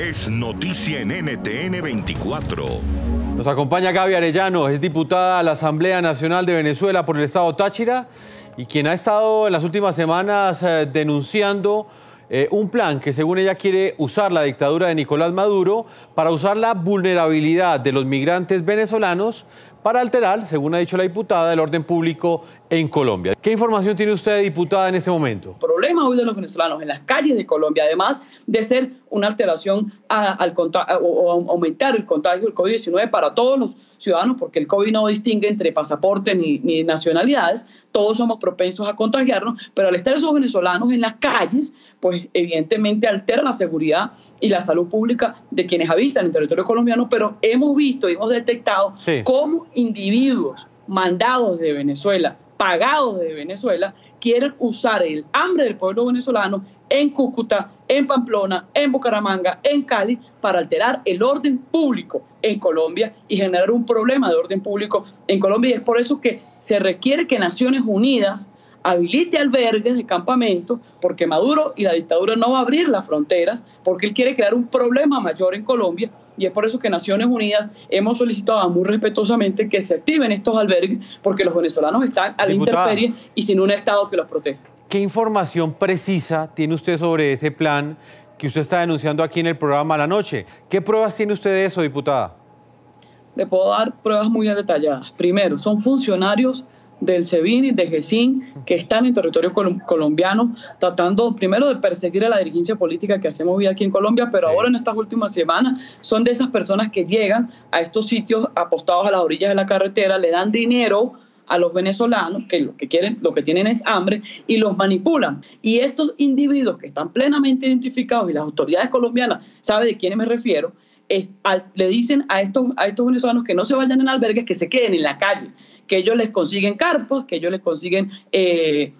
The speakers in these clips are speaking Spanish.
es noticia en NTN 24. Nos acompaña Gaby Arellano, es diputada a la Asamblea Nacional de Venezuela por el Estado Táchira y quien ha estado en las últimas semanas eh, denunciando eh, un plan que según ella quiere usar la dictadura de Nicolás Maduro para usar la vulnerabilidad de los migrantes venezolanos para alterar, según ha dicho la diputada, el orden público en Colombia. ¿Qué información tiene usted, diputada, en este momento? Problema hoy de los venezolanos en las calles de Colombia, además de ser una alteración al o aumentar el contagio del COVID-19 para todos los ciudadanos, porque el COVID no distingue entre pasaportes ni, ni, nacionalidades, todos somos propensos a contagiarnos, pero al estar esos venezolanos en las calles, pues evidentemente altera la seguridad y la salud pública de quienes habitan en el territorio colombiano, pero hemos visto y hemos detectado cómo individuos mandados de Venezuela, pagados de Venezuela, quieren usar el hambre del pueblo venezolano en Cúcuta, en Pamplona, en Bucaramanga, en Cali, para alterar el orden público en Colombia y generar un problema de orden público en Colombia. Y es por eso que se requiere que Naciones Unidas habilite albergues de campamento, porque Maduro y la dictadura no va a abrir las fronteras, porque él quiere crear un problema mayor en Colombia, y es por eso que Naciones Unidas hemos solicitado muy respetuosamente que se activen estos albergues, porque los venezolanos están a la intemperie y sin un Estado que los proteja. ¿Qué información precisa tiene usted sobre ese plan que usted está denunciando aquí en el programa La Noche? ¿Qué pruebas tiene usted de eso, diputada? Le puedo dar pruebas muy detalladas. Primero, son funcionarios del SEBIN y de GESIN que están en territorio colombiano tratando primero de perseguir a la dirigencia política que hacemos hoy aquí en Colombia, pero ahora en estas últimas semanas son de esas personas que llegan a estos sitios apostados a las orillas de la carretera, le dan dinero a los venezolanos que lo que quieren, lo que tienen es hambre y los manipulan. Y estos individuos que están plenamente identificados y las autoridades colombianas saben de quiénes me refiero, le dicen a estos, a estos venezolanos que no se vayan en albergues, que se queden en la calle, que ellos les consiguen carpos, que ellos les consiguen eh,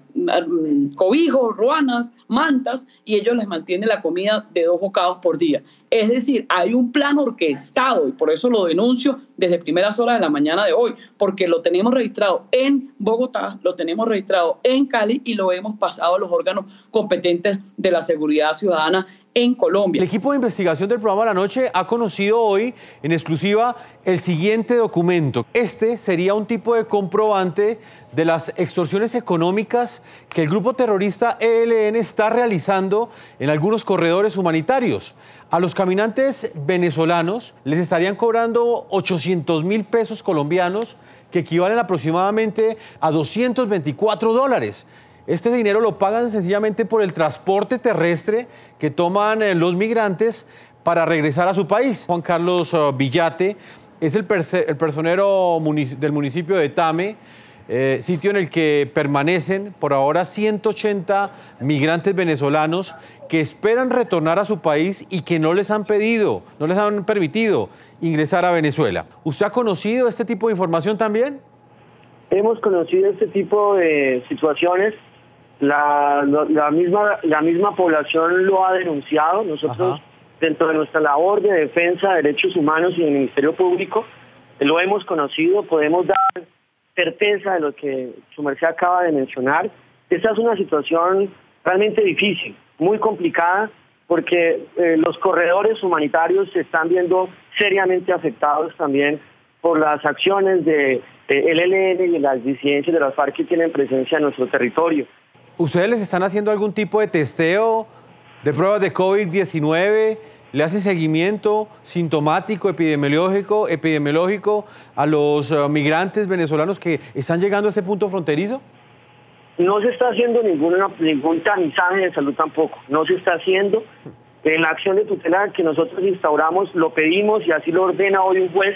cobijos, ruanas, mantas, y ellos les mantienen la comida de dos bocados por día. Es decir, hay un plan orquestado y por eso lo denuncio desde primeras horas de la mañana de hoy, porque lo tenemos registrado en Bogotá, lo tenemos registrado en Cali y lo hemos pasado a los órganos competentes de la seguridad ciudadana en Colombia. El equipo de investigación del programa La Noche ha conocido hoy en exclusiva el siguiente documento. Este sería un tipo de comprobante de las extorsiones económicas que el grupo terrorista ELN está realizando en algunos corredores humanitarios. A los caminantes venezolanos les estarían cobrando 800 mil pesos colombianos, que equivalen aproximadamente a 224 dólares. Este dinero lo pagan sencillamente por el transporte terrestre que toman eh, los migrantes para regresar a su país. Juan Carlos eh, Villate es el, personero del municipio de Tame, eh, sitio en el que permanecen por ahora 180 migrantes venezolanos que esperan retornar a su país y que no les han pedido, no les han permitido ingresar a Venezuela. ¿Usted ha conocido este tipo de información también? Hemos conocido este tipo de situaciones la, la, misma, la misma población lo ha denunciado. Nosotros, dentro de nuestra labor de defensa de derechos humanos y del Ministerio Público, lo hemos conocido, podemos dar certeza de lo que su merced acaba de mencionar. Esta es una situación realmente difícil, muy complicada, porque eh, los corredores humanitarios se están viendo seriamente afectados también por las acciones de, de ELN y las disidencias de las FARC que tienen presencia en nuestro territorio. ¿Ustedes les están haciendo algún tipo de testeo de pruebas de COVID-19? ¿Le hace seguimiento sintomático, epidemiológico, epidemiológico a los eh, migrantes venezolanos que están llegando a ese punto fronterizo? No se está haciendo ninguna, ningún tamizaje de salud tampoco. No se está haciendo. En la acción de tutela que nosotros instauramos, lo pedimos y así lo ordena hoy un juez,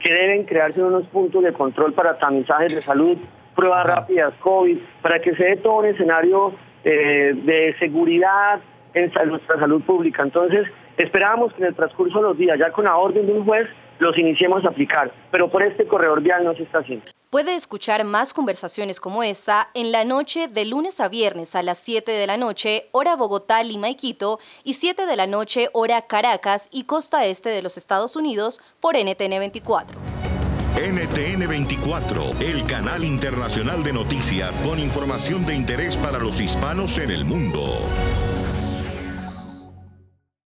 que deben crearse unos puntos de control para tamizajes de salud, pruebas rápidas COVID, para que se dé todo un escenario eh, de seguridad en nuestra salud pública. Entonces, esperamos que en el transcurso de los días, ya con la orden de un juez, los iniciemos a aplicar, pero por este corredor vial no se está haciendo. Puede escuchar más conversaciones como esta en la noche de lunes a viernes a las 7 de la noche, hora Bogotá, Lima y Quito, y 7 de la noche, hora Caracas y costa este de los Estados Unidos por NTN 24. NTN 24, el canal internacional de noticias con información de interés para los hispanos en el mundo.